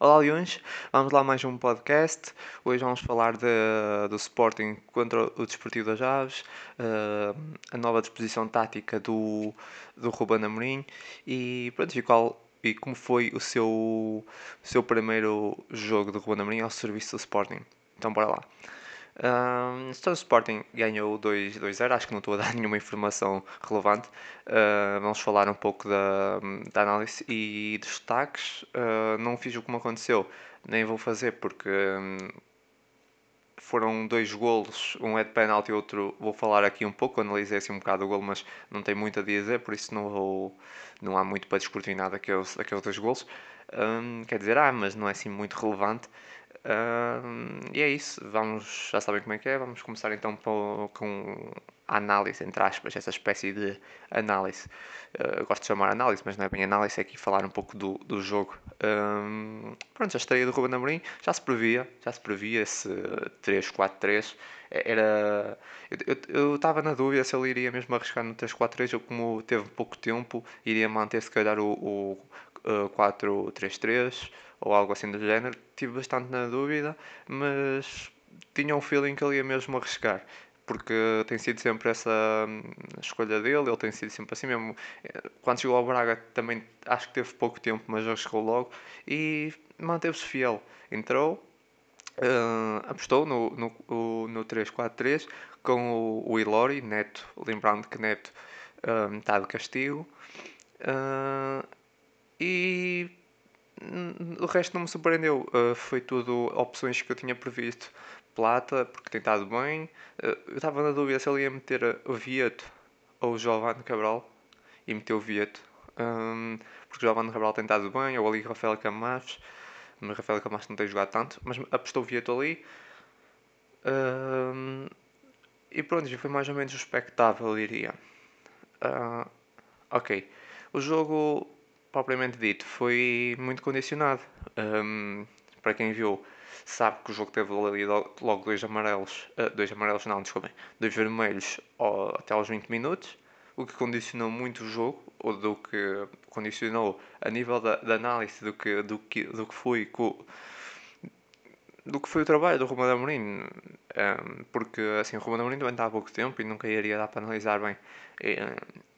Olá Leões, vamos lá mais um podcast. Hoje vamos falar de, do Sporting contra o Desportivo das Aves, uh, a nova disposição tática do, do Ruben Amorim e, pronto, e, qual, e como foi o seu, seu primeiro jogo de Ruben Amorim ao serviço do Sporting. Então bora lá. Um, então o Sporting ganhou 2-0, acho que não estou a dar nenhuma informação relevante. Uh, vamos falar um pouco da, da análise e destaques. Uh, não fiz o que me aconteceu, nem vou fazer porque um, foram dois golos, um é de penalti e outro vou falar aqui um pouco, analisei assim um bocado o golo, mas não tem muito a dizer, por isso não vou, não há muito para descortinar daqueles, daqueles dois golos. Um, quer dizer, ah, mas não é assim muito relevante. Uh, e é isso, vamos, já sabem como é que é, vamos começar então com a análise, entre aspas, essa espécie de análise. Uh, gosto de chamar análise, mas não é bem análise, é aqui falar um pouco do, do jogo. Um, pronto, a estreia do Ruben Amorim já se previa, já se previa esse 3-4-3. Era, eu estava na dúvida se ele iria mesmo arriscar no 3-4-3 ou como teve pouco tempo, iria manter se calhar o, o uh, 4-3-3 ou algo assim do género. Tive bastante na dúvida, mas tinha um feeling que ele ia mesmo arriscar. Porque tem sido sempre essa hum, escolha dele, ele tem sido sempre assim mesmo. Quando chegou ao Braga também acho que teve pouco tempo, mas arriscou logo e manteve-se fiel. Entrou, uh, apostou no, no, no 3-4-3 com o, o Ilori, Neto, lembrando que Neto uh, está de castigo. Uh, e o resto não me surpreendeu. Uh, foi tudo opções que eu tinha previsto. Plata, porque tem estado bem. Uh, eu estava na dúvida se ele ia meter o Vieto ou o Giovanni Cabral. E meteu o Vieto. Um, porque o Giovanni Cabral tem estado bem. Ou ali Rafael Camacho. Mas Rafael Camacho não tem jogado tanto. Mas apostou o Vieto ali. Um, e pronto, já foi mais ou menos o expectável, diria. Uh, ok. O jogo propriamente dito, foi muito condicionado. Um, para quem viu, sabe que o jogo teve ali logo dois amarelos, uh, dois amarelos não, desculpem, dois vermelhos ao, até aos 20 minutos, o que condicionou muito o jogo, ou do que condicionou a nível da, da análise do que, do que, do que foi do que foi o trabalho do Romano Amorim, um, porque assim, o Romano Amorim também está há pouco tempo e nunca iria dar para analisar bem.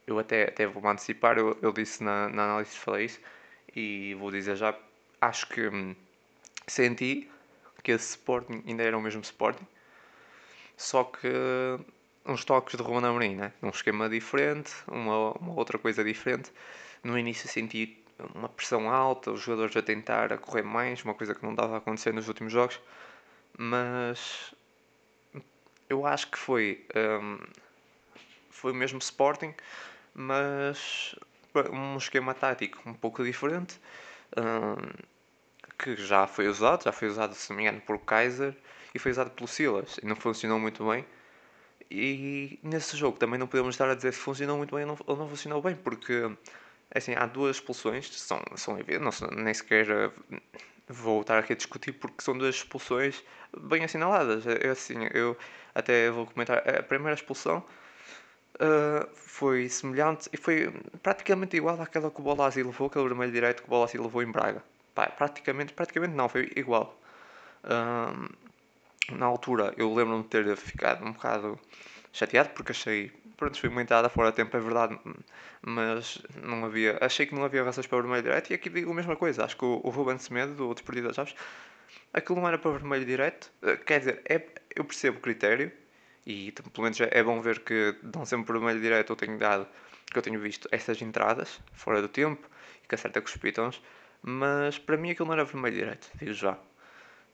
Eu até, até vou-me antecipar, eu, eu disse na, na análise, falei isso, e vou dizer já, acho que hum, senti que esse Sporting ainda era o mesmo Sporting, só que hum, uns toques de Ruben Amorim, né? um esquema diferente, uma, uma outra coisa diferente. No início senti uma pressão alta, os jogadores a tentar a correr mais, uma coisa que não dava a acontecer nos últimos jogos, mas eu acho que foi, um, foi o mesmo Sporting, mas um esquema tático um pouco diferente um, que já foi usado, já foi usado se não me engano por Kaiser e foi usado pelo Silas e não funcionou muito bem. E nesse jogo também não podemos estar a dizer se funcionou muito bem ou não, ou não funcionou bem porque assim, há duas expulsões são, são evidentes, nem sequer eh, vou estar aqui a discutir porque são duas expulsões bem assinaladas. É, é assim, eu até vou comentar a primeira expulsão uh, foi semelhante e foi praticamente igual àquela que o Bolasi levou, aquele vermelho direito que o Bolasi levou em Braga. Pá, praticamente, praticamente não, foi igual. Uh, na altura eu lembro-me de ter ficado um bocado chateado porque achei, pronto, fui muitada fora de tempo, é verdade, mas não havia, achei que não havia razões para o vermelho direto e aqui digo a mesma coisa, acho que o, o Ruben Semedo, do Desportivo das Aves, aquilo não era para vermelho direto, quer dizer, é, eu percebo o critério, e pelo menos é bom ver que dão sempre vermelho direto. Eu tenho dado, que eu tenho visto essas entradas fora do tempo e que acerta com os pitons. Mas para mim aquilo não era vermelho direto, digo já.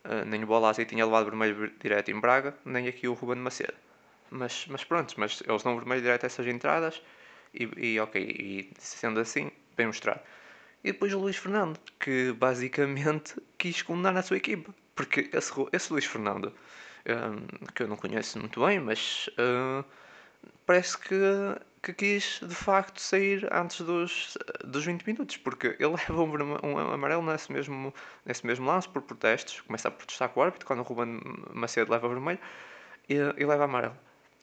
Uh, nem o Bolasi tinha levado vermelho direto em Braga, nem aqui o Ruben Macedo. Mas, mas pronto, mas eles dão vermelho direto a essas entradas e, e ok, e sendo assim, bem mostrado. E depois o Luís Fernando, que basicamente quis condenar a sua equipa. Porque esse, esse Luís Fernando que eu não conheço muito bem, mas uh, parece que, que quis de facto sair antes dos, dos 20 minutos, porque ele leva um, um amarelo nesse mesmo, nesse mesmo lance por protestos, começa a protestar com o árbitro quando o Ruben Macedo leva vermelho e, e leva amarelo.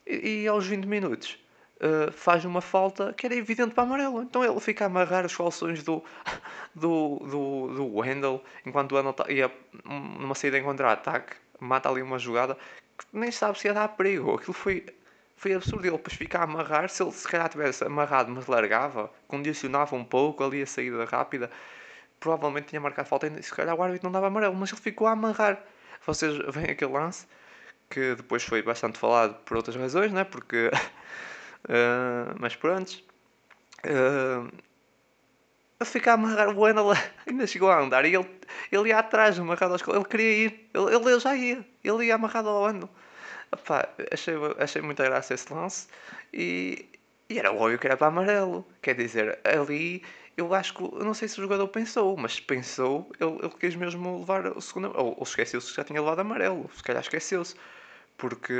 E, e, aos 20 minutos uh, faz uma falta que era evidente para amarelo. Então ele fica a amarrar os calções do, do, do, do Wendel enquanto o Wendel tá, ia numa saída em contra-ataque, mata ali uma jogada que nem sabe se ia dar perigo. Aquilo foi, foi absurdo. Ele depois fica a amarrar. Se ele se calhar tivesse amarrado, mas largava, condicionava um pouco ali a saída rápida, provavelmente tinha marcado falta e se calhar o árbitro não dava amarelo, mas ele ficou a amarrar. Vocês veem aquele lance que depois foi bastante falado por outras razões, né? Porque. uh, mas pronto. Uh, a amarrar o Wendell, ainda chegou a andar e ele, ele ia atrás, amarrado aos Ele queria ir, ele, ele já ia, ele ia amarrado ao Wendell. Epá, achei, achei muita graça esse lance e, e era óbvio que era para amarelo. Quer dizer, ali eu acho que, eu não sei se o jogador pensou, mas pensou, ele, ele quis mesmo levar o segundo, ou, ou esqueceu-se que já tinha levado amarelo, se calhar esqueceu-se. Porque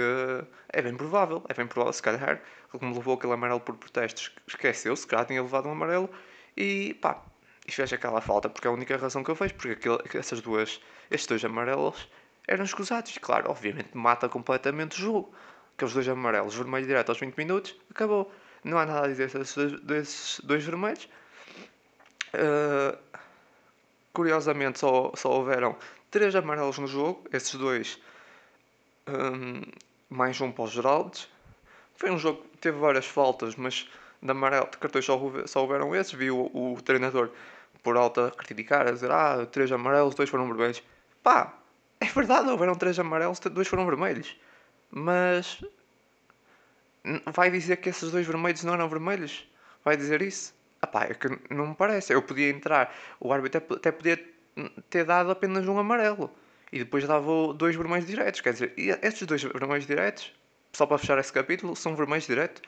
é bem provável, é bem provável, se calhar, como levou aquele amarelo por protestos, esqueceu-se que já tinha levado um amarelo e pá, e fez aquela falta, porque é a única razão que eu vejo, porque aquele, essas duas, estes dois amarelos eram escusados. E claro, obviamente mata completamente o jogo. Aqueles dois amarelos, vermelho direto aos 20 minutos, acabou. Não há nada a dizer desses, desses dois vermelhos. Uh, curiosamente, só, só houveram três amarelos no jogo, esses dois um, mais um para os Geraldes. Foi um jogo que teve várias faltas, mas de amarelo, de cartões só, só houveram esses. Vi o, o treinador por alta criticar, a dizer: Ah, três amarelos, dois foram vermelhos. Pá, é verdade, houveram três amarelos, dois foram vermelhos. Mas vai dizer que esses dois vermelhos não eram vermelhos? Vai dizer isso? Ah pá, é que não me parece. Eu podia entrar, o árbitro até podia ter dado apenas um amarelo e depois dava dois vermelhos diretos. Quer dizer, estes dois vermelhos diretos, só para fechar esse capítulo, são vermelhos diretos.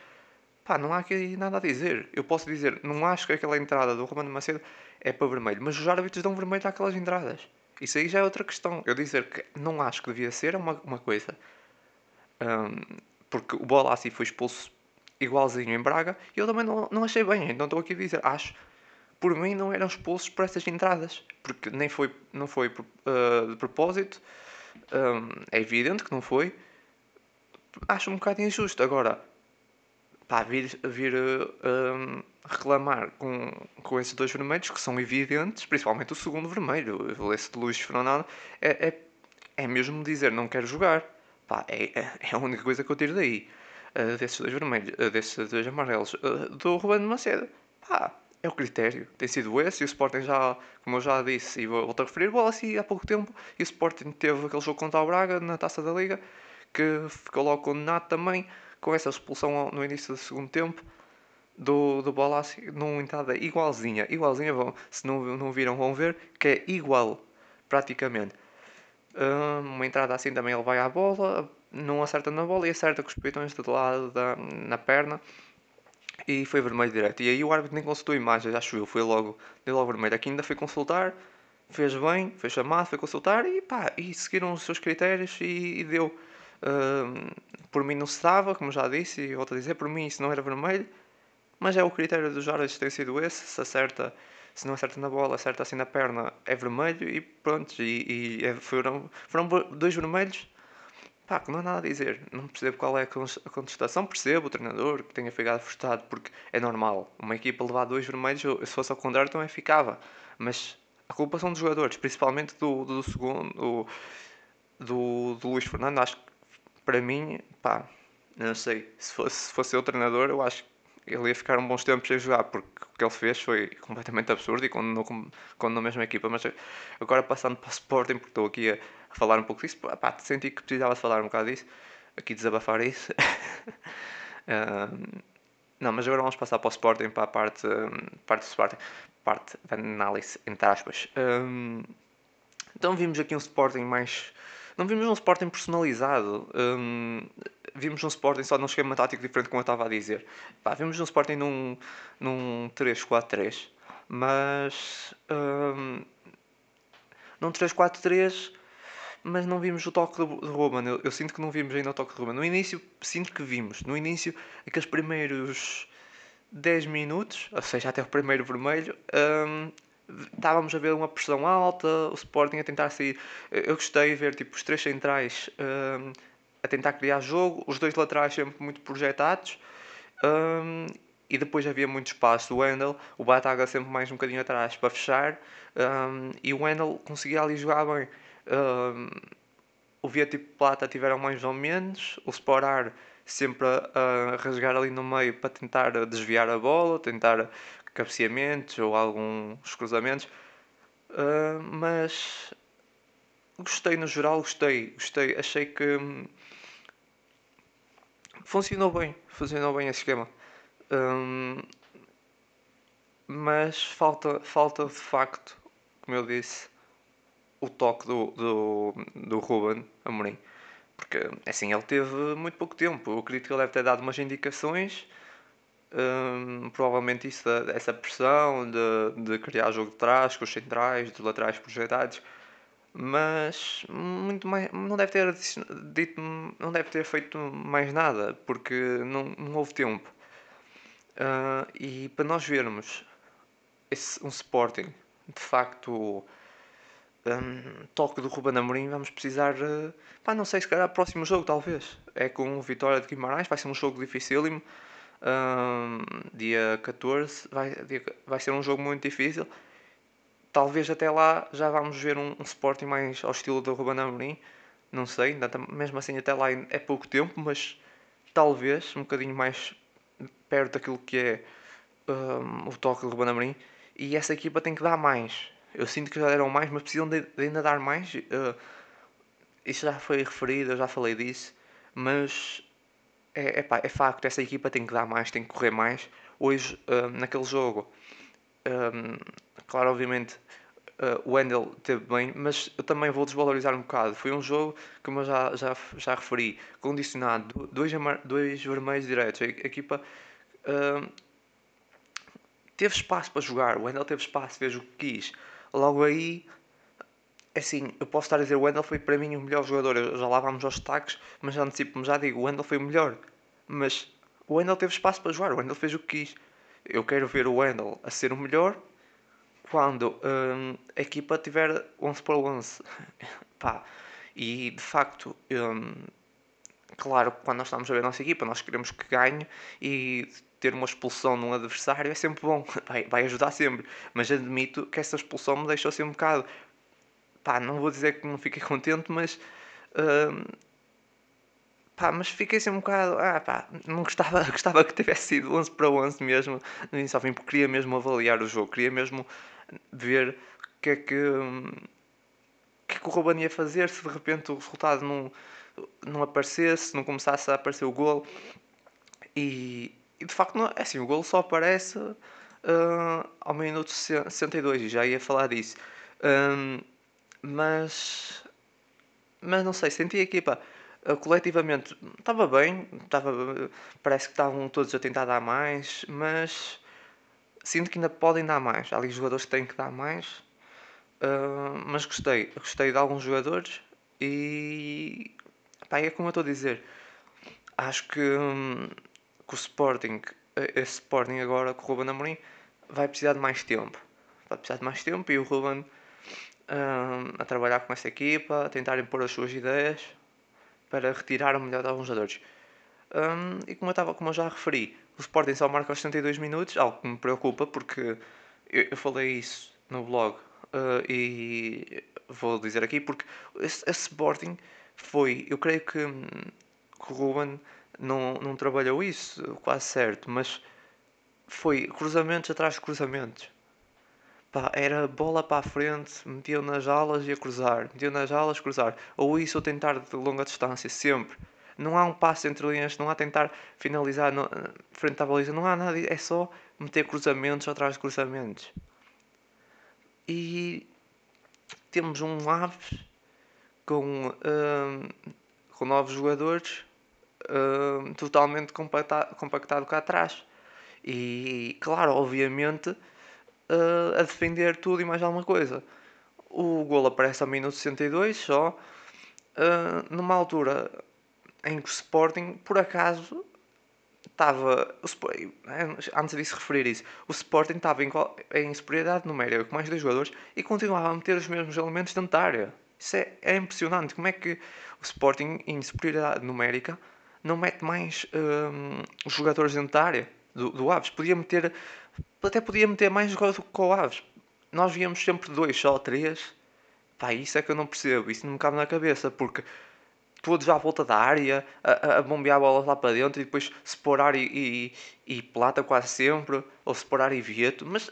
Pá, não há aqui nada a dizer. Eu posso dizer, não acho que aquela entrada do Romano Macedo é para vermelho, mas os árbitros dão vermelho àquelas entradas. Isso aí já é outra questão. Eu dizer que não acho que devia ser é uma, uma coisa. Um, porque o Bola assim foi expulso igualzinho em Braga e eu também não, não achei bem. Então estou aqui a dizer, acho por mim não eram expulsos por essas entradas, porque nem foi, não foi uh, de propósito, um, é evidente que não foi. Acho um bocado injusto. Agora, pá, vir, vir um, reclamar com, com esses dois vermelhos que são evidentes, principalmente o segundo vermelho, esse de Luís Fernando, é, é, é mesmo dizer não quero jogar. Pá, é, é, é a única coisa que eu tiro daí. Uh, desses dois vermelhos, uh, desses dois amarelos, uh, do Ruben Macedo. Pá, é o critério, tem sido esse, e o Sporting já, como eu já disse, e volto a referir, o assim há pouco tempo, e o Sporting teve aquele jogo contra o Braga na Taça da Liga, que ficou logo condenado também, com essa expulsão no início do segundo tempo, do, do Bolassi, numa entrada igualzinha, igualzinha, vão, se não, não viram vão ver, que é igual, praticamente. Hum, uma entrada assim também ele vai à bola, não acerta na bola e acerta com os peitões do lado da, na perna, e foi vermelho direto. E aí o árbitro nem consultou imagens, acho eu, foi logo, deu logo vermelho. Aqui ainda foi consultar, fez bem, foi chamado, foi consultar e pá, e seguiram os seus critérios e, e deu. Por mim não se dava, como já disse, e volto a dizer, por mim isso não era vermelho, mas é o critério dos árbitros tem sido esse, se acerta, se não acerta na bola, acerta assim na perna, é vermelho e pronto, e, e é, foram, foram dois vermelhos Pá, que não há nada a dizer. Não percebo qual é a contestação. Percebo o treinador que tenha ficado frustrado, porque é normal. Uma equipa levar dois vermelhos, se fosse ao contrário, também ficava. Mas a culpa são dos jogadores, principalmente do, do segundo, do, do Luís Fernando. Acho que, para mim, pá, não sei. Se fosse, se fosse eu treinador, eu acho que ele ia ficar um bons tempos sem jogar, porque o que ele fez foi completamente absurdo e condenou, na mesma equipa. Mas agora passando para o Sporting, porque estou aqui a, a falar um pouco disso, pá, senti que precisava de falar um bocado disso, aqui desabafar isso. não, mas agora vamos passar para o Sporting, para a parte, parte do Sporting, parte da análise, entre aspas. Um, então vimos aqui um Sporting mais. Não vimos um Sporting personalizado. Um, vimos um Sporting só num esquema tático diferente, como eu estava a dizer. Pá, vimos um Sporting num, num 3-4-3, mas. Um, num 3-4-3, mas não vimos o toque de Ruben. Eu, eu, sinto que não vimos ainda o toque de Ruben. No início, sinto que vimos. No início, aqueles primeiros 10 minutos, ou seja, até o primeiro vermelho. Um, estávamos a ver uma pressão alta, o Sporting a tentar sair. Eu gostei de ver tipo, os três centrais um, a tentar criar jogo, os dois laterais sempre muito projetados. Um, e depois havia muito espaço. O Wendel, o Bataga sempre mais um bocadinho atrás para fechar. Um, e o Wendel conseguia ali jogar bem. Um, o Vieto e Plata tiveram mais ou menos. O Sporar sempre a, a, rasgar ali no meio para tentar desviar a bola, tentar cabeceamentos ou alguns cruzamentos. Uh, mas gostei no geral, gostei, gostei, achei que funcionou bem, funcionou bem esse esquema. Um, mas falta, falta de facto, como eu disse, o toque do, do, do Ruben Amorim. Porque assim, ele teve muito pouco tempo. Eu acredito que ele deve ter dado umas indicações. Um, provavelmente isso, essa pressão de, de criar jogo de trás, com os centrais, dos laterais projetados mas muito mais não deve ter dito não deve ter feito mais nada porque não, não houve tempo. Uh, e para nós vermos esse, um Sporting de facto um, toque do Ruben Amorim vamos precisar uh, pá, não sei se calhar próximo jogo talvez. É com Vitória de Guimarães vai ser um jogo dificílimo um, dia 14 vai, dia, vai ser um jogo muito difícil talvez até lá já vamos ver um, um Sporting mais ao estilo do Ruben Amorim. Não sei, ainda, mesmo assim até lá é pouco tempo, mas talvez um bocadinho mais perto daquilo que é um, o toque do Ruben Amorim. E essa equipa tem que dar mais. Eu sinto que já deram mais, mas precisam de, de ainda dar mais. Uh, isso já foi referido, eu já falei disso. Mas é, é, pá, é facto, essa equipa tem que dar mais, tem que correr mais. Hoje, uh, naquele jogo, um, claro, obviamente, uh, o Wendel teve bem, mas eu também vou desvalorizar um bocado. Foi um jogo, como eu já, já, já referi, condicionado, dois, dois vermelhos diretos. A, equipa uh, teve espaço para jogar, o Wendel teve espaço, fez o que quis. Logo aí, assim, eu posso estar a dizer, o Wendel foi para mim o melhor jogador. Já lá vamos aos destaques, mas já antecipo-me, já digo, o Wendel foi o melhor. Mas o Wendel teve espaço para jogar, o Wendel fez o que quis. Eu quero ver o Wendel a ser o melhor quando um, a equipa tiver 11 para 11. Pá, e de facto, um, claro, quando nós estamos a ver a nossa equipa, nós queremos que ganhe e ter uma expulsão num adversário é sempre bom, vai, vai ajudar sempre. Mas admito que essa expulsão me deixou assim um bocado. Pá, não vou dizer que não fiquei contente, mas. Um, Pá, mas fiquei assim um bocado. Ah, pá, não gostava, gostava que tivesse sido 11 para 11 mesmo, no início ao fim, porque queria mesmo avaliar o jogo, queria mesmo ver o que é que. O que é que o Ruben ia fazer se de repente o resultado não, não aparecesse, não começasse a aparecer o gol. E, e de facto, não, é assim, o gol só aparece uh, ao minuto 62, e já ia falar disso. Um, mas. Mas não sei, senti a equipa eh, coletivamente estava bem, estava, parece que estavam todos a tentar dar mais, mas sinto que ainda podem dar mais. Há ali jogadores que têm que dar mais, uh, mas gostei, gostei de alguns jogadores e pá, é como eu estou a dizer. Acho que, hum, que o Sporting, eh, esse Sporting agora com o Ruben Amorim, vai precisar de mais tempo. Vai precisar de mais tempo e o Ruben a trabalhar com essa equipa, a tentar impor as suas ideias para retirar o melhor de alguns jogadores. Um, e como eu, estava, como eu já referi, o Sporting só marca aos 72 minutos, algo que me preocupa porque eu, eu falei isso no blog uh, e vou dizer aqui porque esse, esse, Sporting foi, eu creio que, que o Ruben não, não trabalhou isso, quase certo, mas foi cruzamentos atrás de cruzamentos. Pá, era bola para a frente, metia nas alas e a cruzar, metia nas alas, cruzar. Ou isso ou tentar de longa distância, sempre. Não há um passo entre linhas, não há tentar finalizar no, frente à baliza, não há nada, é só meter cruzamentos atrás de cruzamentos. E temos um Aves com, hum, com novos jogadores hum, totalmente compactado, compactado cá atrás. E claro, obviamente uh, a defender tudo e mais alguma coisa. O gol aparece ao minuto 62 só, uh, numa altura em que o Sporting, por acaso, estava. Antes disso referir isso, o Sporting estava em, em superioridade numérica com mais dois jogadores e continuava a meter os mesmos elementos dentro da área. Isso é, é impressionante. Como é que o Sporting, em superioridade numérica, não mete mais hum, jogadores dentro da área do, do Aves. Podia meter, até podia meter mais jogadores do que o Aves. Nós víamos sempre dois, só três. Pá, isso é que eu não percebo, isso não me cabe na cabeça, porque todos à volta da área, a, a bombear a bola lá para dentro e depois separar e, e, e plata quase sempre, ou separar e vieto, mas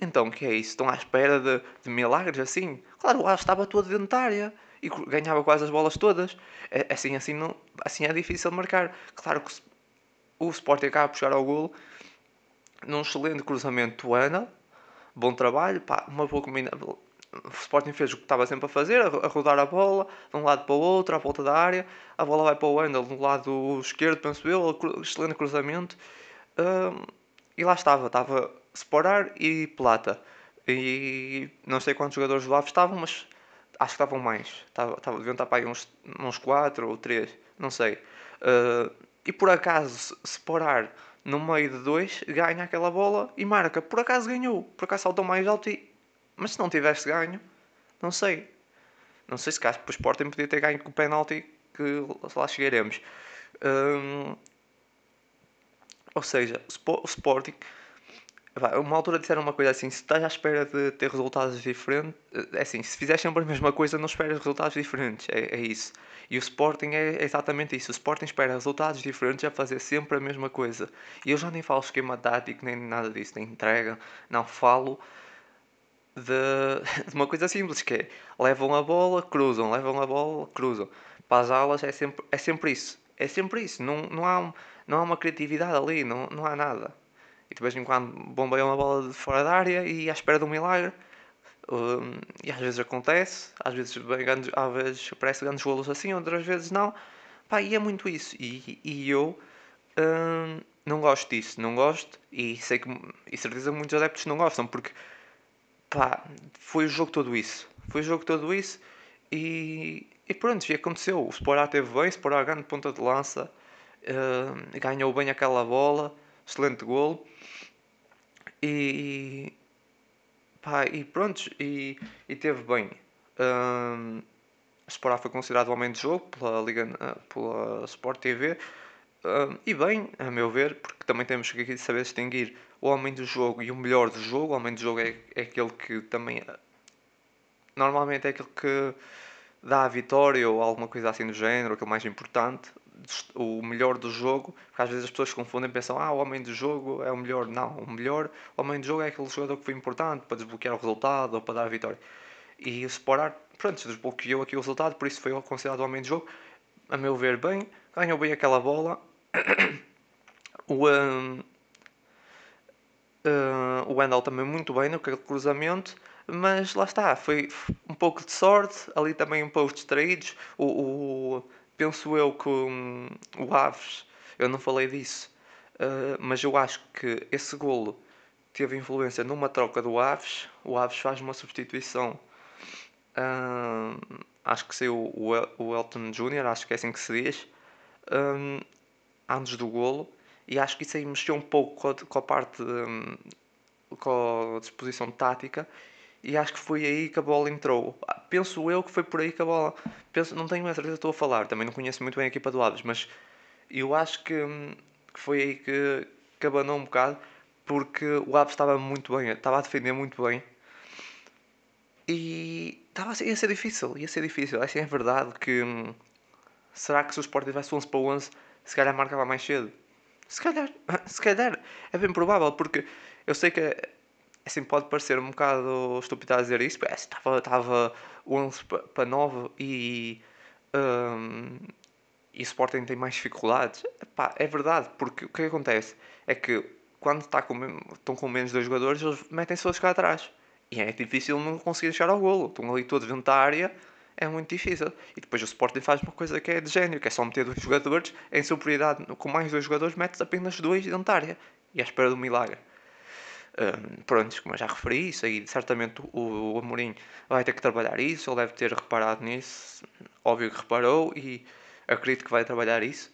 então que é isso? Estão à espera de, de milagres assim? Claro, o Aves estava todo dentro da área e ganhava quase as bolas todas. É, assim, assim, não, assim é difícil marcar. Claro que o Sporting acaba por chegar ao golo num excelente cruzamento do Ana. Bom trabalho, pá, uma boa combinação. O Sporting fez o que estava sempre a fazer, a rodar a bola de um lado para o outro, à volta da área. A bola vai para o Wendel do lado esquerdo, penso eu, excelente cruzamento. Um, e lá estava, estava Sporar e Plata. E não sei quantos jogadores do Aves estavam, mas acho que estavam mais. Estava, estava, deviam estar para aí uns, uns 4 ou 3, não sei. Uh, e por acaso, se parar no meio de dois, ganha aquela bola e marca. Por acaso ganhou, por acaso saltou mais alto e. Mas se não tivesse ganho, não sei. Não sei se caso para o Sporting podia ter ganho com o penalti que lá chegaremos. Um, ou seja, o Sporting uma altura disseram uma coisa assim: se estás à espera de ter resultados diferentes, é assim, se fizeres sempre a mesma coisa, não esperas resultados diferentes. É, é isso. E o Sporting é exatamente isso. O Sporting espera resultados diferentes a fazer sempre a mesma coisa. E eu já nem falo esquema tático, nem nada disso, nem entrega. Não falo de, de uma coisa simples que é levam a bola, cruzam, levam a bola, cruzam. Para as alas é sempre, é sempre isso. É sempre isso. Não, não, há, não há uma criatividade ali, não, não há nada e de vez em quando bombeia uma bola de fora da área e à espera de um milagre. Um, e às vezes acontece, às vezes, bem, grandes, às vezes aparece grandes golos assim, outras vezes não. Pá, e é muito isso. E, e eu um, não gosto disso, não gosto. E sei que, e certeza, muitos adeptos não gostam, porque pá, foi o jogo todo isso. Foi o jogo todo isso. E, e pronto, e aconteceu. O Sporá teve bem, o Sporá grande ponta de lança, uh, ganhou bem aquela bola, excelente golo. E, pá, e pronto, e, e teve bem. Um, Sporá foi considerado o homem de jogo pela, Liga, ah, pela Sport TV. Um, e bem, a meu ver, porque também temos que saber distinguir o homem do jogo e o melhor do jogo. O homem do jogo é, é aquele que também. Normalmente é aquele que dá a vitória ou alguma coisa assim do género, aquele mais importante o melhor do jogo, porque às vezes as pessoas confundem e pensam, ah, o homem do jogo é o melhor. Não, o melhor, o homem do jogo é aquele jogador que foi importante para desbloquear o resultado ou para dar a vitória. E o Sporar, pronto, desbloqueou aqui o resultado, por isso foi considerado o homem do jogo. A meu ver, bem, ganhou bem aquela bola. o, um, uh, o Wendell também muito bem no cruzamento mas lá está, foi um pouco de sorte, ali também um pouco distraídos. O, o, penso eu que um, o Aves, eu não falei disso, uh, mas eu acho que esse golo teve influência numa troca do Aves. O Aves faz uma substituição. Uh, acho que saiu o, o Elton Jr., acho que é assim que se diz, um, antes do golo. E acho que isso aí mexeu um pouco com a, com a parte de, com a disposição tática e acho que foi aí que a bola entrou. Ah, penso eu que foi por aí que a bola. Penso, não tenho a certeza estou a falar, também não conheço muito bem a equipa do Aves, mas eu acho que, que foi aí que, que abanou um bocado, porque o Aves estava muito bem, estava a defender muito bem. E estava, ia ser difícil, ia ser difícil. Assim é verdade que. Será que se o Sport tivesse 11 para 11, se calhar marcava mais cedo? Se calhar, se calhar, é bem provável, porque eu sei que assim pode parecer um bocado estúpido a dizer isso, mas estava, estava 11 para 9 e, um, e o Sporting tem mais dificuldades. Epá, é verdade, porque o que acontece é que quando está com, estão com menos dois jogadores, eles metem-se todos cá atrás. E é difícil não conseguir chegar ao golo. Estão ali todos dentro da área, é muito difícil. E depois o Sporting faz uma coisa que é de gênio, que é só meter dois jogadores em superioridade. Com mais dois jogadores, metes apenas dois dentro da área. E à espera do milagre. Um, pronto, como eu já referi, isso aí certamente o, o Amorim vai ter que trabalhar isso, ele deve ter reparado nisso, óbvio que reparou e acredito que vai trabalhar isso,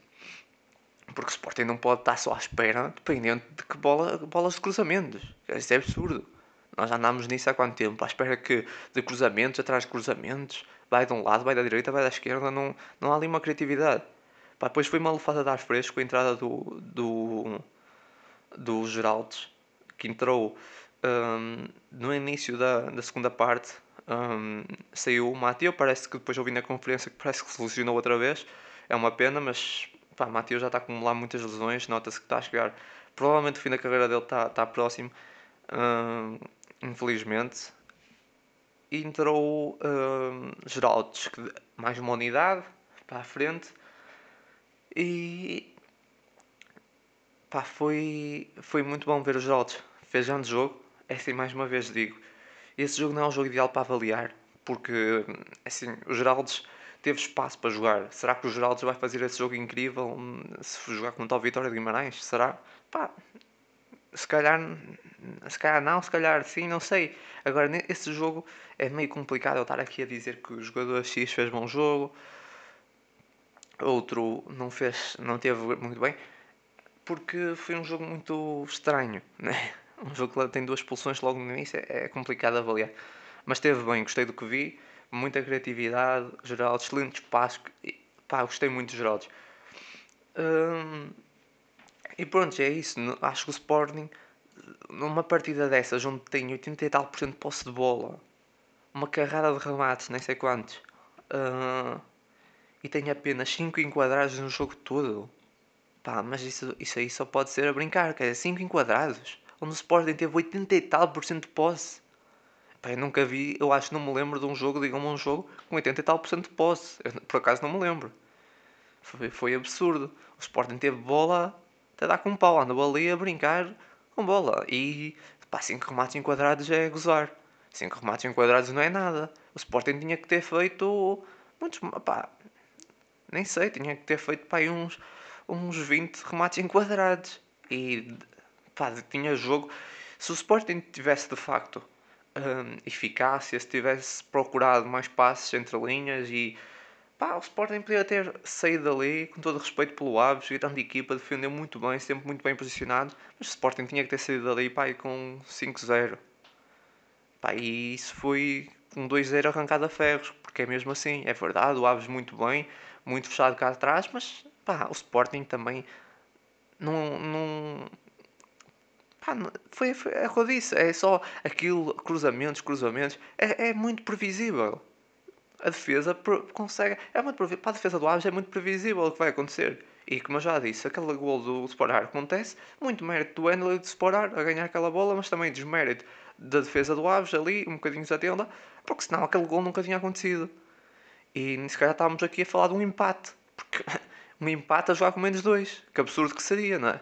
porque o Sporting não pode estar só à espera, dependente de que bola, bolas de cruzamentos, isso é absurdo. Nós já andamos nisso há quanto tempo? À espera que de cruzamentos, atrás de cruzamentos, vai de um lado, vai da direita, vai da esquerda, não, não há ali uma criatividade. Pá, depois foi uma lefada de ar fresco a entrada do, do, do Geraldes, que entrou um, no início da, da segunda parte. Um, saiu o Mateu, parece que depois eu vi na conferência que parece que se lesionou outra vez. É uma pena, mas pá, Mateu já está a acumular muitas lesões, nota-se que está a chegar. Provavelmente o fim da carreira dele está, está próximo, um, infelizmente. E entrou um, que mais uma unidade para a frente. E pá, foi, foi muito bom ver os Geraldes. Fez grande jogo, é assim mais uma vez digo. Esse jogo não é um jogo ideal para avaliar, porque assim, o Geraldes teve espaço para jogar. Será que o Geraldes vai fazer esse jogo incrível se jogar contra o Vitória de Guimarães? Será? Pá, se calhar, se calhar não, se calhar sim, não sei. Agora, esse jogo é meio complicado eu estar aqui a dizer que o jogador X fez bom jogo, outro não fez, não teve muito bem, porque foi um jogo muito estranho, né? Um jogo que tem duas expulsões logo no início é complicado avaliar. Mas esteve bem, gostei do que vi, muita criatividade, Geraldo, excelentes passos, pá, gostei muito de Geraldo. Hum, e pronto, é isso. Acho que o Sporting, numa partida dessas, onde tem 80 e tal por cento de posse de bola, uma carrada de remates, nem sei quantos, uh, e tem apenas 5 enquadrados no jogo todo. Pá, mas isso, isso aí só pode ser a brincar, quer dizer, 5 enquadrados. Onde o Sporting teve 80 e tal por cento de posse. Eu nunca vi, eu acho não me lembro de um jogo, digam-me um jogo com 80 e tal por cento de posse. Eu, por acaso não me lembro. Foi, foi absurdo. O Sporting teve bola até dar com um pau, andou ali a brincar com bola. E pá, 5 remates enquadrados é gozar. 5 remates enquadrados não é nada. O Sporting tinha que ter feito muitos. Pá, nem sei, tinha que ter feito pá, uns, uns 20 remates enquadrados. E tinha jogo. Se o Sporting tivesse de facto um, eficácia, se tivesse procurado mais passes entre linhas e Pá, o Sporting podia ter saído dali, com todo respeito pelo Aves, grande equipa, defendeu muito bem, sempre muito bem posicionado, mas o Sporting tinha que ter saído dali, pá, com 5-0. Pá, e isso foi um 2-0 arrancado a ferros, porque é mesmo assim, é verdade, o Aves muito bem, muito fechado cá atrás, mas pá, o Sporting também não pá, foi, foi, é o disse, é só aquilo, cruzamentos, cruzamentos, é, é muito previsível a defesa consegue. É muito previsível. Para a defesa do Aves é muito previsível o que vai acontecer. E como eu já disse, aquele gol do Sporar acontece, muito mérito do Endler de Sporar a ganhar aquela bola, mas também desmérito da defesa do Aves ali, um bocadinho desatenta, porque senão aquele gol nunca tinha acontecido. E se calhar estávamos aqui a falar de um empate, porque um empate a jogar com menos dois, que absurdo que seria, não é?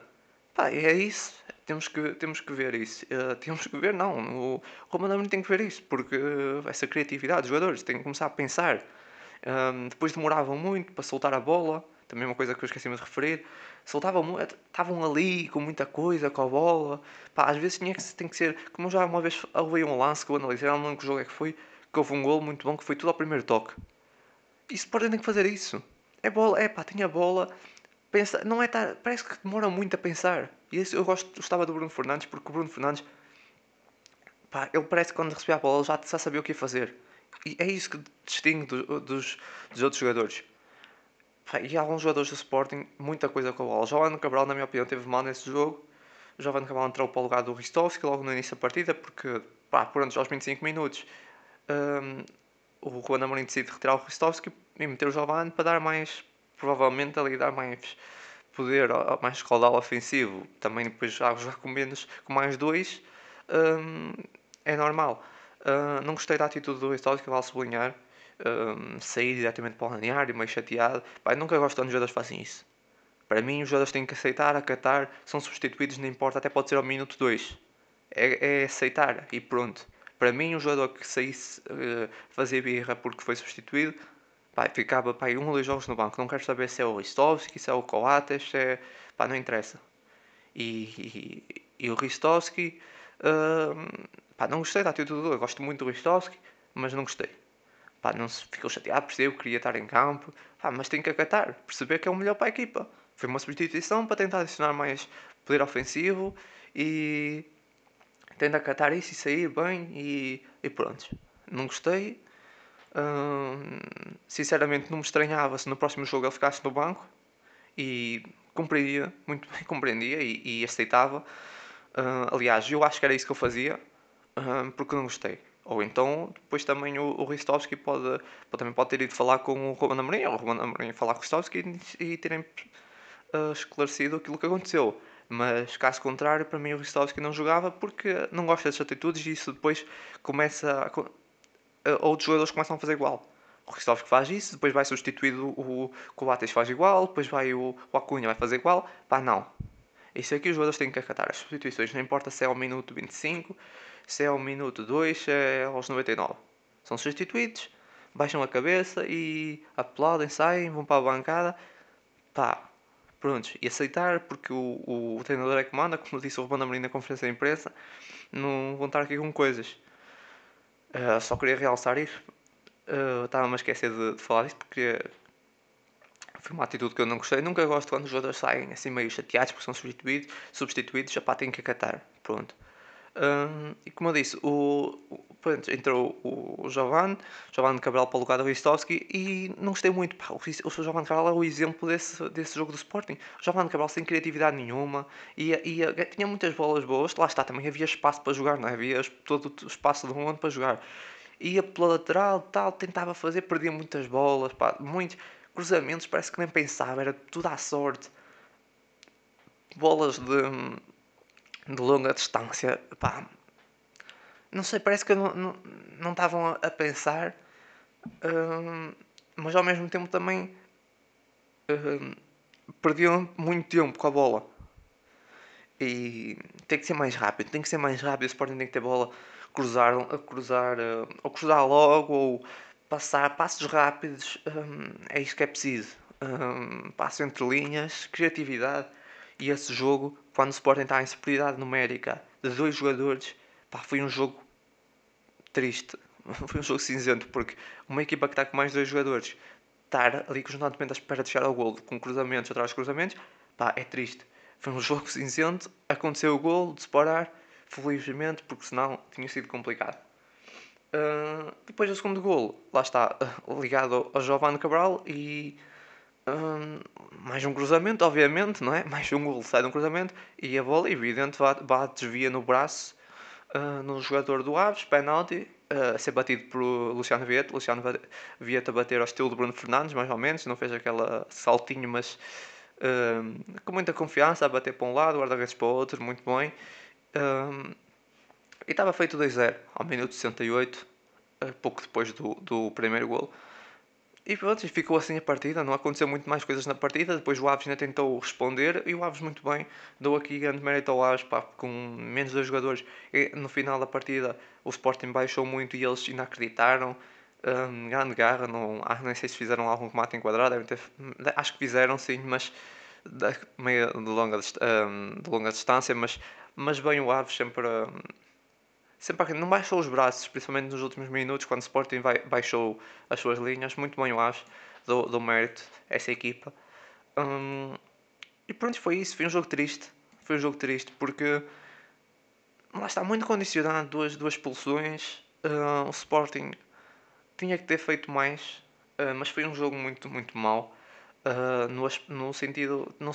Pá, é isso. Temos que, temos que ver isso. Uh, temos que ver, não. O comandante tem que ver isso, porque essa criatividade dos jogadores têm que começar a pensar. Um, depois demoravam muito para soltar a bola, também uma coisa que eu esqueci de referir. Soltavam muito, estavam ali com muita coisa, com a bola. Pá, às vezes tinha que, tem que ser, como já uma vez houve um lance que eu analisei, não lembro que jogo é que foi, que houve um gol muito bom que foi tudo ao primeiro toque. E Sporting tem que fazer isso. É bola, é pá, tinha bola, pensa, não é tar, parece que demora muito a pensar. E eu gosto, gostava do Bruno Fernandes porque o Bruno Fernandes, pá, ele parece que quando recebia a bola já, já sabia o que ia fazer. E é isso que distingue do, dos, dos outros jogadores. Pá, e há alguns jogadores do Sporting, muita coisa com a bola. Giovanni Cabral, na minha opinião, teve mal nesse jogo. O Giovanni Cabral entrou para o lugar do Ristovski logo no início da partida, porque, pá, por antes aos 25 minutos, um, o Juan Amorim decide retirar o Ristovski e meter o Giovanni para dar mais provavelmente ali dá mais poder, mais caudal ofensivo. Também depois já com menos, com mais dois, hum, é normal. Uh, não gostei da atitude do Ristório, que vale sublinhar. Um, sair diretamente para o e meio chateado. Pai, nunca gosto quando os jogadores fazem isso. Para mim, os jogadores têm que aceitar, acatar, são substituídos, não importa, até pode ser ao minuto 2. É, é, aceitar e pronto. Para mim, um jogador que saísse uh, fazer birra porque foi substituído, Pá, ficava pá, um ou dois jogos no banco. Não quero saber se é o Ristovski, se é o Coates, se é. Pá, não interessa. E, e, e o Ristovski. Uh, pá, não gostei da atitude dele. Gosto muito do Ristovski, mas não gostei. Pá, não se ficou chateado, percebeu, queria estar em campo. Pá, mas tem que acatar, perceber que é o melhor para a equipa. Foi uma substituição para tentar adicionar mais poder ofensivo e tenta acatar isso e sair bem e, e pronto. Não gostei, sinceramente, não me estranhava se no próximo jogo ele ficasse no banco. e compreendia, muito bem compreendia e, e aceitava. Uh, aliás, eu acho que era isso que eu fazia, porque não gostei. Ou então, depois também o, o Ristovski pode, pode, também pode ter ido falar com o Roman Amorim, ou o Roman Amorim falar com o Ristovski e, e terem uh, esclarecido aquilo que aconteceu. Mas caso contrário, para mim o Ristovski não jogava porque não gosta dessas atitudes e isso depois começa a, outros jogadores começam a fazer igual. O Ristovski faz isso, depois vai substituído o Coates faz igual, depois vai o, o Acunha vai fazer igual. Pá, não. Isso aqui os jogadores têm que acatar as substituições, não importa se é ao minuto 25, se é ao minuto 2, se é aos 99. São substituídos, baixam a cabeça e aplaudem, saem, vão para a bancada. Pá, prontos. E aceitar, porque o, o, o treinador é que manda, como disse o Ruben Amorim na conferência de imprensa, não vão estar aqui com coisas. Uh, só queria realçar isso. Uh, Estava-me a esquecer de, de falar disso porque foi uma atitude que eu não gostei. Nunca gosto quando os jogadores saem assim meio chateados porque são substituídos, substituídos já pá, têm que acatar. Pronto. Um, e como eu disse, o, o entrou o, Giovanni, Giovanni Cabral para o lugar do Ristovski e não gostei muito. Pá, o, o Giovanni Cabral é o exemplo desse, desse jogo do Sporting. O Giovanni Cabral sem criatividade nenhuma e, e, tinha muitas bolas boas. Lá está, também havia espaço para jogar, não é? havia todo o espaço do mundo para jogar. Ia pela lateral, tal, tentava fazer, perdia muitas bolas, pá, muitos cruzamentos, parece que nem pensava, era tudo à sorte. Bolas de de longa distância, pá, não sei, parece que não, estavam a, pensar, hum, mas ao mesmo tempo também hum, perdiam muito tempo com a bola. E tem que ser mais rápido, tem que ser mais rápido. O Sporting tem que ter bola, cruzar, a cruzar, uh, ou cruzar logo, ou passar passos rápidos. Um, é isso que é preciso. Um, passo entre linhas, criatividade. E esse jogo, quando o Sporting está em superioridade numérica de dois jogadores, pá, foi um jogo triste. Foi um jogo cinzento, porque uma equipa que está com mais dois jogadores estar ali constantemente à espera de chegar ao gol, com cruzamentos atrás de cruzamentos, pá, é triste. Foi um jogo cinzento, aconteceu o gol, disparar, felizmente, porque senão tinha sido complicado. Uh, depois do segundo gol, lá está, uh, ligado ao Giovanni Cabral e Hum, mais um cruzamento, obviamente, não é? Mais um gol sai de um cruzamento e a bola, evidente, bate, desvia no braço no jogador do Aves, penalti, uh, a ser batido por Luciano Vieta. Luciano Vieta bater ao estilo de Bruno Fernandes, mais ou menos, não fez aquele saltinho, mas uh, com muita confiança, a bater para um lado, guarda-redes para o outro, muito bem. e estava feito 2-0 ao minuto 68, pouco depois do, do primeiro gol. E pronto, ficou assim a partida, não aconteceu muito mais coisas na partida. Depois o Aves ainda tentou responder e o Aves muito bem, dou aqui grande mérito ao Aves, pá, com menos dois jogadores. E no final da partida o Sporting baixou muito e eles ainda acreditaram. Um, grande garra, não, ah, sei se fizeram algum remate enquadrado, acho que fizeram sim, mas de, meio de longa, um, de longa distância, mas, mas bem o Aves sempre. Um, sempre não baixou os braços, principalmente nos últimos minutos, quando o Sporting vai, baixou as suas linhas. Muito bem, eu acho, do, do mérito essa equipa. Hum, e pronto, foi isso. Foi um jogo triste. Foi um jogo triste porque lá está muito condicionado. Duas, duas expulsões. Uh, o Sporting tinha que ter feito mais, uh, mas foi um jogo muito, muito mau. Uh, no, no sentido. No,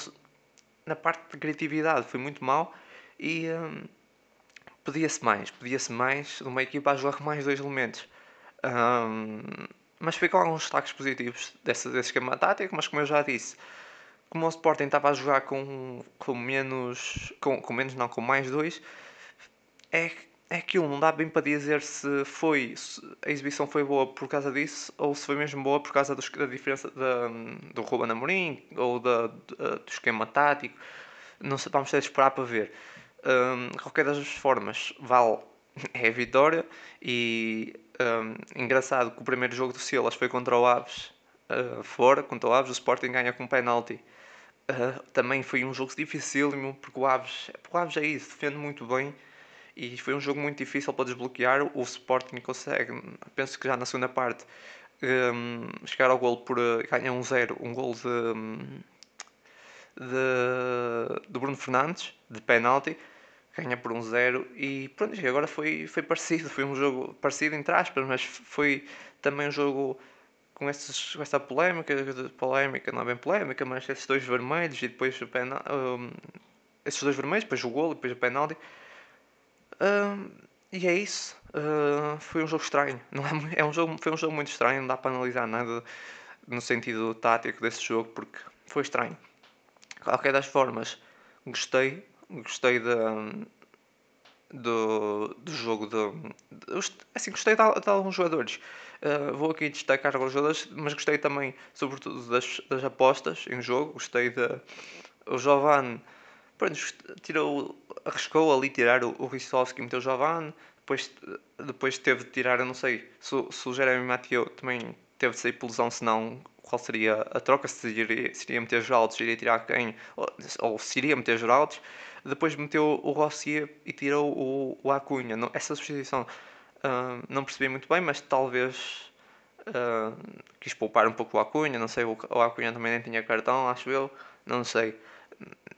na parte de criatividade foi muito mau. E. Um, Podia-se mais, podia-se mais uma equipa a jogar com mais dois elementos. Um, mas ficam alguns destaques positivos desse, desse esquema tático, mas como eu já disse, como o Sporting estava a jogar com, com menos, com, com menos não, com mais dois, é, é aquilo, não dá bem para dizer se foi, se a exibição foi boa por causa disso, ou se foi mesmo boa por causa dos, da diferença da, do Ruben Amorim, ou da, do esquema tático, não sei, vamos ter de esperar para ver. Um, qualquer das formas, vale é a vitória. E um, engraçado que o primeiro jogo do Silas foi contra o Aves, uh, fora, contra o Aves. O Sporting ganha com penalti. Uh, também foi um jogo dificílimo, porque o Aves, porque o Aves é isso, defende muito bem. E foi um jogo muito difícil para desbloquear. O Sporting consegue, penso que já na segunda parte, um, chegar ao gol por uh, ganhar um zero, um gol de, de, de Bruno Fernandes, de penalti ganha por um zero e pronto, agora foi, foi parecido, foi um jogo parecido entre aspas, mas foi também um jogo com, esses, com essa polémica, polémica, não é bem polémica, mas esses dois vermelhos e depois o penal, um, esses dois vermelhos, depois o golo depois o penalti. Um, e é isso. Uh, foi um jogo estranho. Não é, é um jogo, foi um jogo muito estranho, não dá para analisar nada no sentido tático desse jogo porque foi estranho. De qualquer das formas, gostei, gostei da, do, do jogo do, assim gostei de, de alguns jogadores. Uh, vou aqui destacar alguns jogadores mas gostei também sobretudo das, das apostas em jogo. Gostei de o Jovan pronto, tirou arriscou ali tirar o, o Rissovski meteu o Jovan. Depois, depois teve de tirar eu não sei se, se o Jeremy Mathieu também teve de sair por lesão senão qual seria a troca? Se iria, se iria meter Geraldo se iria tirar quem? Ou, ou se iria meter Geraldo depois meteu o Rossier e tirou o, o Acunha. essa substituição uh, não percebi muito bem, mas talvez uh, quis poupar um pouco o Acunha. Não sei, o, o Acunha também nem tinha cartão, acho eu. Não sei.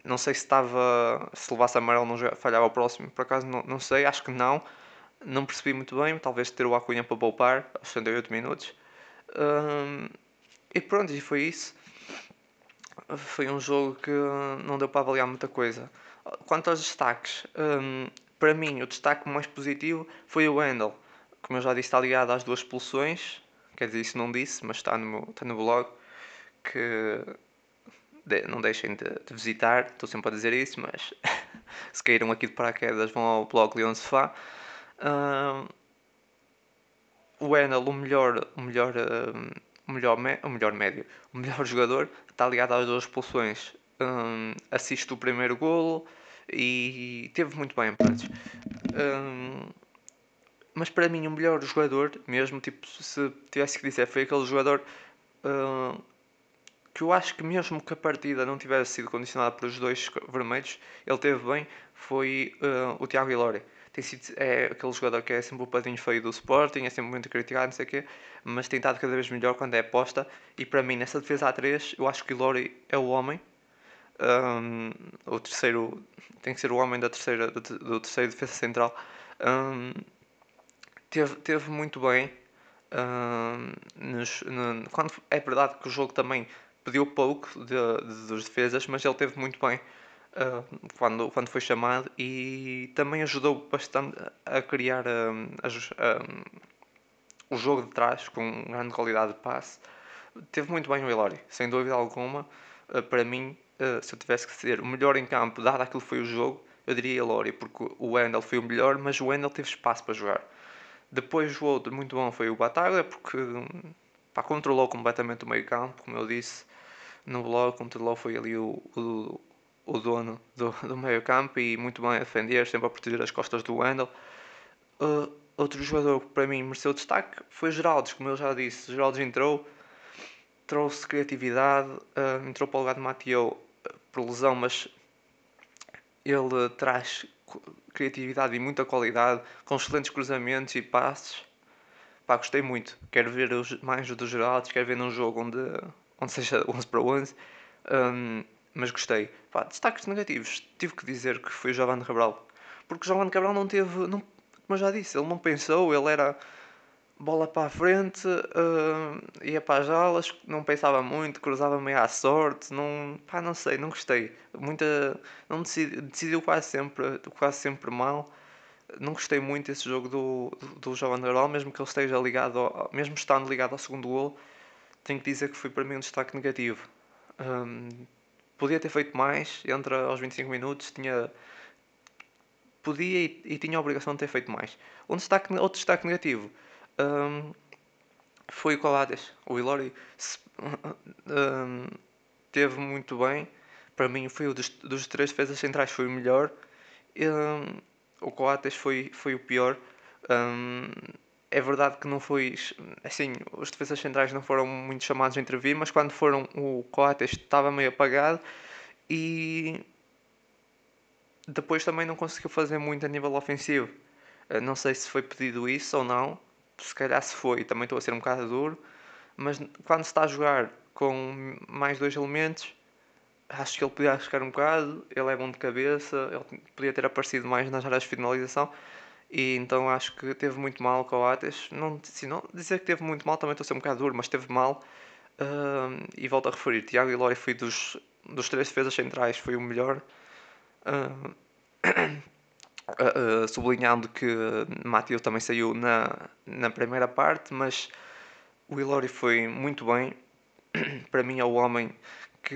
Não sei se estava. Se levasse amarelo não falhava o próximo. Por acaso não, não sei, acho que não. Não percebi muito bem. Talvez ter o Acunha para poupar aos 68 minutos. Uh, e pronto, e foi isso. Foi um jogo que não deu para avaliar muita coisa. Quanto aos destaques, um, para mim o destaque mais positivo foi o Wendel. Como eu já disse, está ligado às duas expulsões. Quer dizer, isso não disse, mas está no, meu, está no blog. Que de, não deixem de, de, visitar, estou sempre a dizer isso, mas se caíram aqui de paraquedas vão ao blog Leon Sofá. Um, o Wendel, o melhor, o melhor, um, o melhor, o melhor médio, o melhor jogador, está ligado às duas expulsões. Um, assiste o primeiro golo e teve muito bem em Um, mas para mim o melhor jogador, mesmo tipo, se tivesse que dizer, foi aquele jogador um, que eu acho que mesmo que a partida não tivesse sido condicionada por os dois vermelhos, ele teve bem, foi uh, o Tiago Ilori. Tem sido, é aquele jogador que é sempre o padrinho feio do Sporting, é sempre muito criticado, não sei o quê, mas tem estado cada vez melhor quando é aposta. E para mim, nessa defesa A3, eu acho que o Ilori é o homem um, o terceiro tem que ser o homem da terceira, do, do terceiro defesa central. Um, teve, teve muito bem. Um, nos, no, quando, é verdade que o jogo também pediu pouco de, de, dos defesas, mas ele teve muito bem uh, quando, quando foi chamado e também ajudou bastante a criar um, o jogo de trás com grande qualidade de passe. Teve muito bem o Hilary, sem dúvida alguma. Uh, para mim, eh, se eu tivesse que ser o melhor em campo, dado aquilo que foi o jogo, eu diria Elori, porque o Wendel foi o melhor, mas o Wendel teve espaço para jogar. Depois o outro muito bom foi o Bataglia, porque pá, controlou completamente o meio campo, como eu disse no blog, controlou foi ali o, o, o dono do, do meio campo e muito bem a defender, sempre a proteger as costas do Wendel. Uh, outro jogador que para mim mereceu destaque foi Geraldes, como eu já disse, Geraldes entrou, trouxe criatividade, uh, entrou para o lugar de Mateo por lesão, mas ele traz criatividade e muita qualidade, com excelentes cruzamentos e passes. Pá, gostei muito. Quero ver os, mais dos Geraldos, quero ver num jogo onde, onde seja 11 para 11. Um, mas gostei. Pá, destaques negativos. Tive que dizer que foi o Giovanni Cabral. Porque o Giovanni Cabral não teve. Não, como eu já disse, ele não pensou, ele era bola para a frente, uh, ia para as alas, não pensava muito, cruzava meio à sorte, não, pá, não sei, não gostei. Muita, não decidi, decidiu quase sempre, quase sempre mal. Não gostei muito desse jogo do, do, do João Anderal, mesmo que ele esteja ligado, ao, mesmo estando ligado ao segundo gol, tenho que dizer que foi para mim um destaque negativo. Um, podia ter feito mais, entre aos 25 minutos, tinha podia e, e, tinha a obrigação de ter feito mais. Um destaque, outro destaque negativo um, foi o Coates. O Ilori um, teve muito bem. Para mim, foi o dos, dos três defesas centrais foi o melhor. Um, o Coates foi, foi o pior. É verdade que não foi. Assim, os defesas centrais não foram muito chamados a intervir, mas quando foram, o Coates estava meio apagado e depois também não conseguiu fazer muito a nível ofensivo. Não sei se foi pedido isso ou não, se calhar se foi, também estou a ser um bocado duro, mas quando se está a jogar com mais dois elementos, acho que ele podia arriscar um bocado, ele é bom de cabeça, ele podia ter aparecido mais nas áreas de finalização E então acho que teve muito mal o Coates. Não, se não dizer que teve muito mal, também estou a ser um bocado duro, mas teve mal. E volto a referir: Tiago Eloy foi dos, dos três defesas centrais, foi o melhor. Uh, uh, sublinhando que Matheus também saiu na, na primeira parte, mas o Ilori foi muito bem. Para mim é o homem que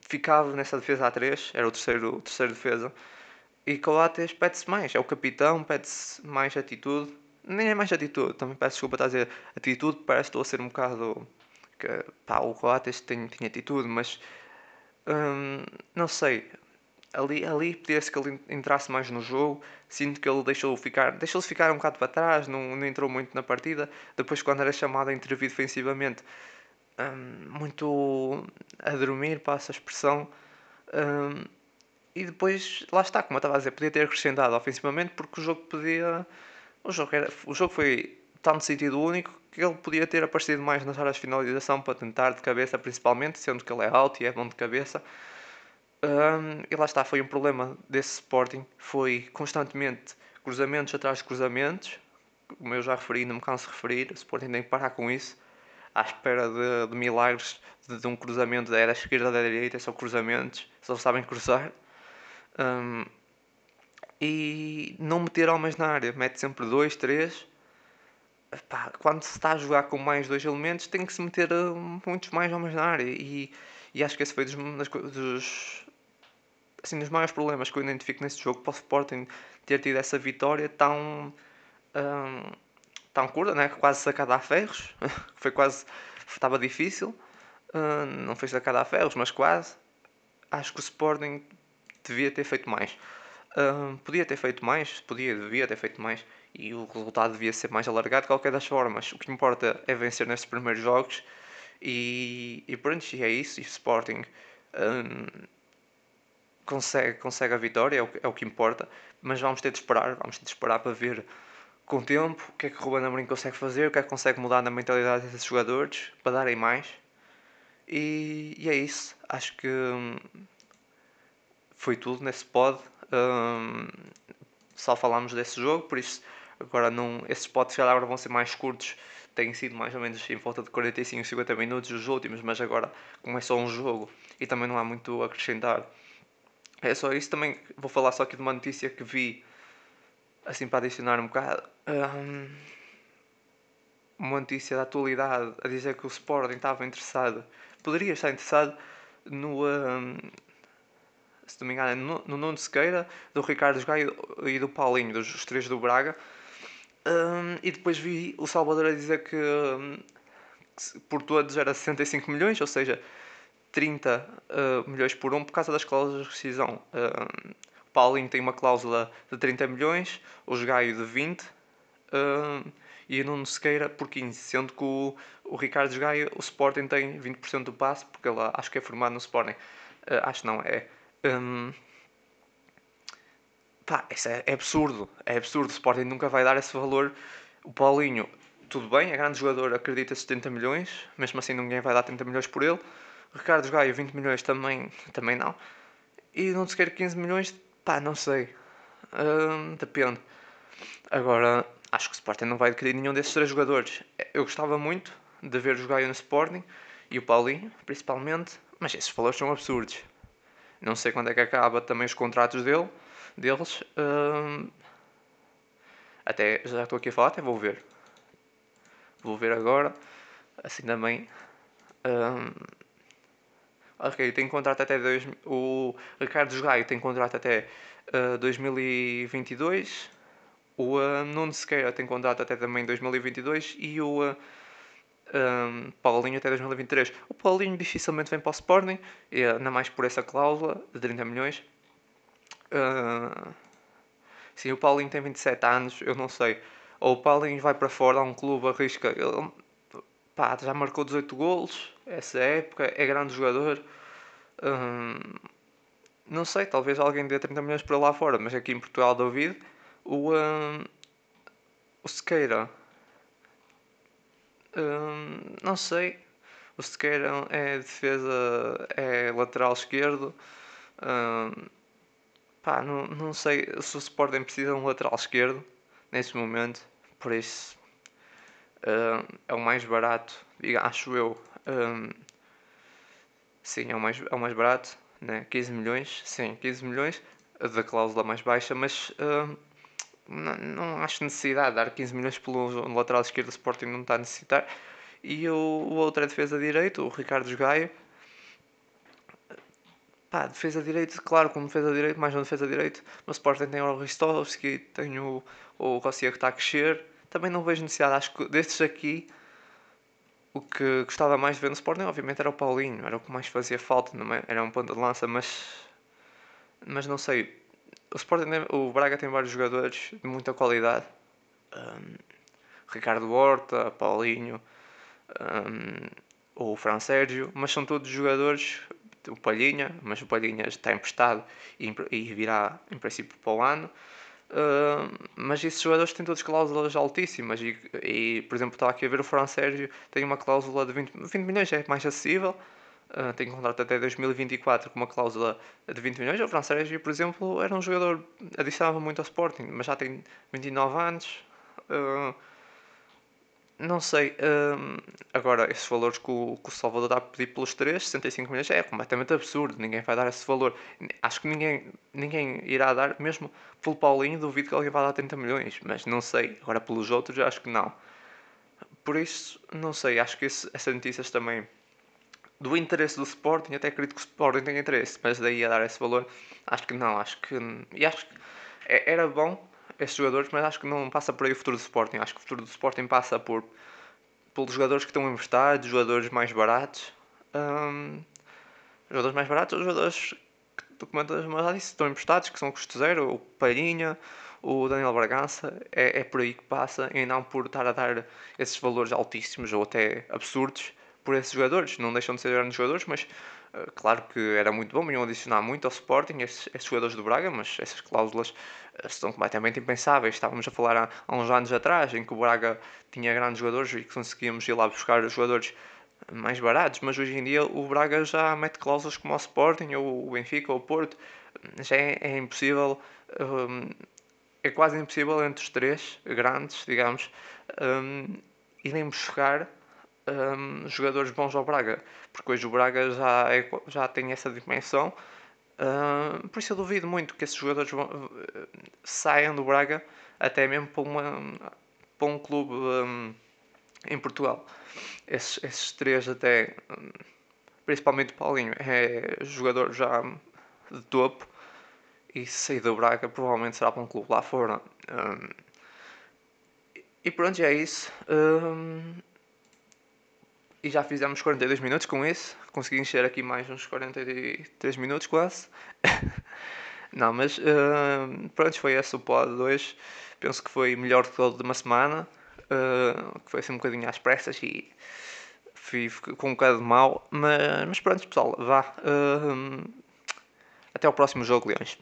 ficava nessa defesa a 3, era o terceiro, o terceiro defesa. E Coates pede-se mais, é o capitão, pede-se mais atitude. Nem é mais atitude, também peço desculpa estar a dizer atitude, parece que estou a ser um bocado. Que, pá, o Coates tem, tem atitude, mas. Hum, não sei. Ali, ali podia-se que ele entrasse mais no jogo. Sinto que ele deixou ficar, deixou-se ficar um bocado para trás, não, não entrou muito na partida. Depois, quando era chamado a intervir defensivamente, hum, muito a dormir, passa a expressão. Hum, e depois, lá está, como eu estava a dizer, podia ter acrescentado ofensivamente porque o jogo podia. O jogo, era, o jogo foi tão de sentido único que ele podia ter aparecido mais nas áreas de finalização para tentar de cabeça, principalmente, sendo que ele é alto e é bom de cabeça. Um, e lá está, foi um problema desse Sporting. Foi constantemente cruzamentos atrás de cruzamentos. Como eu já referi, não me canso de referir. O Sporting tem que parar com isso. À espera de, de milagres de, de, um cruzamento da esquerda da direita, são cruzamentos, só sabem cruzar. Um, e não meter homens na área, mete sempre dois, três. Epá, quando se está a jogar com mais dois elementos, tem que se meter uh, muitos mais homens na área. E, e acho que esse foi dos, dos, assim, dos maiores problemas que eu identifico nesse jogo para o Sporting ter tido essa vitória tão, um, tão curta, né? quase sacada a ferros. foi quase. estava difícil. Uh, não foi sacada a ferros, mas quase. Acho que o Sporting devia ter feito mais. Uh, podia ter feito mais, podia, devia ter feito mais e o resultado devia ser mais alargado de qualquer das formas. O que importa é vencer nestes primeiros jogos e, e pronto, e é isso. E o Sporting um, consegue, consegue a vitória, é o, é o que importa, mas vamos ter de esperar, vamos ter de esperar para ver com o tempo o que é que o Ruben Amorim consegue fazer, o que é que consegue mudar na mentalidade desses jogadores para darem mais. E, e é isso. Acho que. Hum, foi tudo nesse pod. Um, só falámos desse jogo, por isso agora não, esses pods já agora vão ser mais curtos. Têm sido mais ou menos em volta de 45, 50 minutos os últimos, mas agora como é só um jogo e também não há muito a acrescentar. É só isso. Também vou falar só aqui de uma notícia que vi assim para adicionar um bocado. Um, uma notícia da atualidade a dizer que o Sporting estava interessado, poderia estar interessado no, um, se não me engano, no, no Nuno Sequeira, do Ricardo Gaio e do Paulinho, dos três do Braga. Um, e depois vi o Salvador a dizer que, um, que por todos era 65 milhões, ou seja, 30 uh, milhões por um por causa das cláusulas de rescisão. Um, o Paulinho tem uma cláusula de 30 milhões, o Gaio de 20 um, e o Nuno Sequeira por 15, sendo que o, o Ricardo Gaio, o Sporting tem 20% do passe, porque ele acho que é formado no Sporting. Uh, acho não, é Hum, pá, isso é, é, absurdo. É absurdo. O Sporting nunca vai dar esse valor. O Paulinho, tudo bem, é grande jogador, acredita 70 milhões, mesmo assim ninguém vai dar 30 milhões por ele. Ricardo Gaio, 20 milhões também, também não. E não se quer 15 milhões, pá, não sei. Hum, depende. Agora, acho que o Sporting não vai adquirir nenhum desses três jogadores. Eu gostava muito de ver o Gaio no Sporting e o Paulinho, principalmente, mas esses valores são absurdos. Não sei quando é que acaba também os contratos dele, deles. Um, até já estou aqui a falar, até vou ver. Vou ver agora. Assim também. Um, ok, tem contrato até. Dois, o Ricardo Gaio tem contrato até uh, 2022. O uh, Nuno Sequeira tem contrato até também 2022. E o. Uh, um, Paulinho até 2023. O Paulinho dificilmente vem para o Sporting, ainda mais por essa cláusula de 30 milhões. Uh, sim, o Paulinho tem 27 anos, eu não sei. Ou o Paulinho vai para fora a um clube, arrisca. Ele, pá, já marcou 18 golos essa época, é grande jogador. Um, não sei, talvez alguém dê 30 milhões para lá fora, mas aqui em Portugal, David, o, um, o Sequeira Hum, não sei. O Sequeira é defesa, é lateral esquerdo. Hum, pá, não, não sei se o Sporting precisa de um lateral esquerdo. nesse momento, por isso uh, é o mais barato, acho eu. Sim, é o mais, é o mais barato, né? 15 milhões, sim, 15 milhões da cláusula mais baixa, mas não, não, acho necessidade de dar 15 milhões pelo lateral esquerdo do Sporting não está a necessitar. E o, o outro é defesa direito, o Ricardo Gaio. Pá, defesa direito, claro, como defesa direito, mais um defesa direito. No Sporting tem o Ristovski, tem o, o Rossia que está a crescer. Também não vejo necessidade, acho que destes aqui, o que gostava mais de ver no Sporting, obviamente, era o Paulinho, era o que mais fazia falta, é? era um ponto de lança, mas. Mas não sei. O Sporting, o Braga tem vários jogadores de muita qualidade. Um, Ricardo Horta, Paulinho, um, o Fran Sérgio, mas são todos jogadores, o Palhinha, mas o Palhinha está emprestado e, e virá em princípio para o ano. Mas esses jogadores têm todas cláusulas altíssimas e, e, por exemplo, estava aqui a ver o Fran Sérgio tem uma cláusula de 20, 20 milhões, é mais acessível uh, tem contrato até 2024 com uma cláusula de 20 milhões o Fran Sérgio, por exemplo, era um jogador adicionava muito ao Sporting, mas já tem 29 anos uh, não sei. Hum, agora, esses valores que o, que o Salvador está a pedir pelos 3, 65 milhões, é completamente absurdo. Ninguém vai dar esse valor. Acho que ninguém, ninguém irá dar, mesmo pelo Paulinho, duvido que alguém vá dar 30 milhões. Mas não sei. Agora, pelos outros, acho que não. Por isso, não sei. Acho que esse, essas notícias também. Do interesse do Sporting, até acredito que o Sporting tenha interesse, mas daí a dar esse valor, acho que não. Acho que. E acho que é, era bom esses jogadores, mas acho que não passa por aí o futuro do Sporting. Acho que o futuro do Sporting passa por pelos jogadores que estão emprestados, jogadores mais baratos. Um, jogadores mais baratos jogadores que, como eu já disse, estão emprestados, que são custo zero, o Palhinha, o Daniel Bragança, é, é por aí que passa, e não por estar a dar esses valores altíssimos ou até absurdos por esses jogadores. Não deixam de ser grandes jogadores, mas uh, claro que era muito bom, iam adicionar muito ao Sporting esses, esses jogadores do Braga, mas essas cláusulas uh, são completamente impensáveis. Estávamos a falar há, há, uns anos atrás em que o Braga tinha grandes jogadores e que conseguíamos ir lá buscar jogadores mais baratos, mas hoje em dia o Braga já mete cláusulas como o Sporting, ou o Benfica, ou o Porto. Já é, é impossível. Um, é quase impossível entre os três grandes, digamos, um, irem buscar um, jogadores bons ao Braga, porque hoje o Braga já, é, já tem essa dimensão. Um, por isso eu duvido muito que esses jogadores vão, saiam do Braga até mesmo para, uma, para um clube um, em Portugal. Esses, esses três até, principalmente o Paulinho, é jogador já de topo e sair do Braga provavelmente será para um clube lá fora. Um, e pronto, é isso. Um, e já fizemos 42 minutos com isso. Consegui encher aqui mais uns 43 minutos quase. Não, mas uh, pronto, foi esse o pod de hoje. Penso que foi melhor que todo de uma semana. Uh, que foi assim um bocadinho às pressas e fui com um bocado de mal. Mas, mas pronto, pessoal, vá. Uh, até ao próximo jogo, Leões.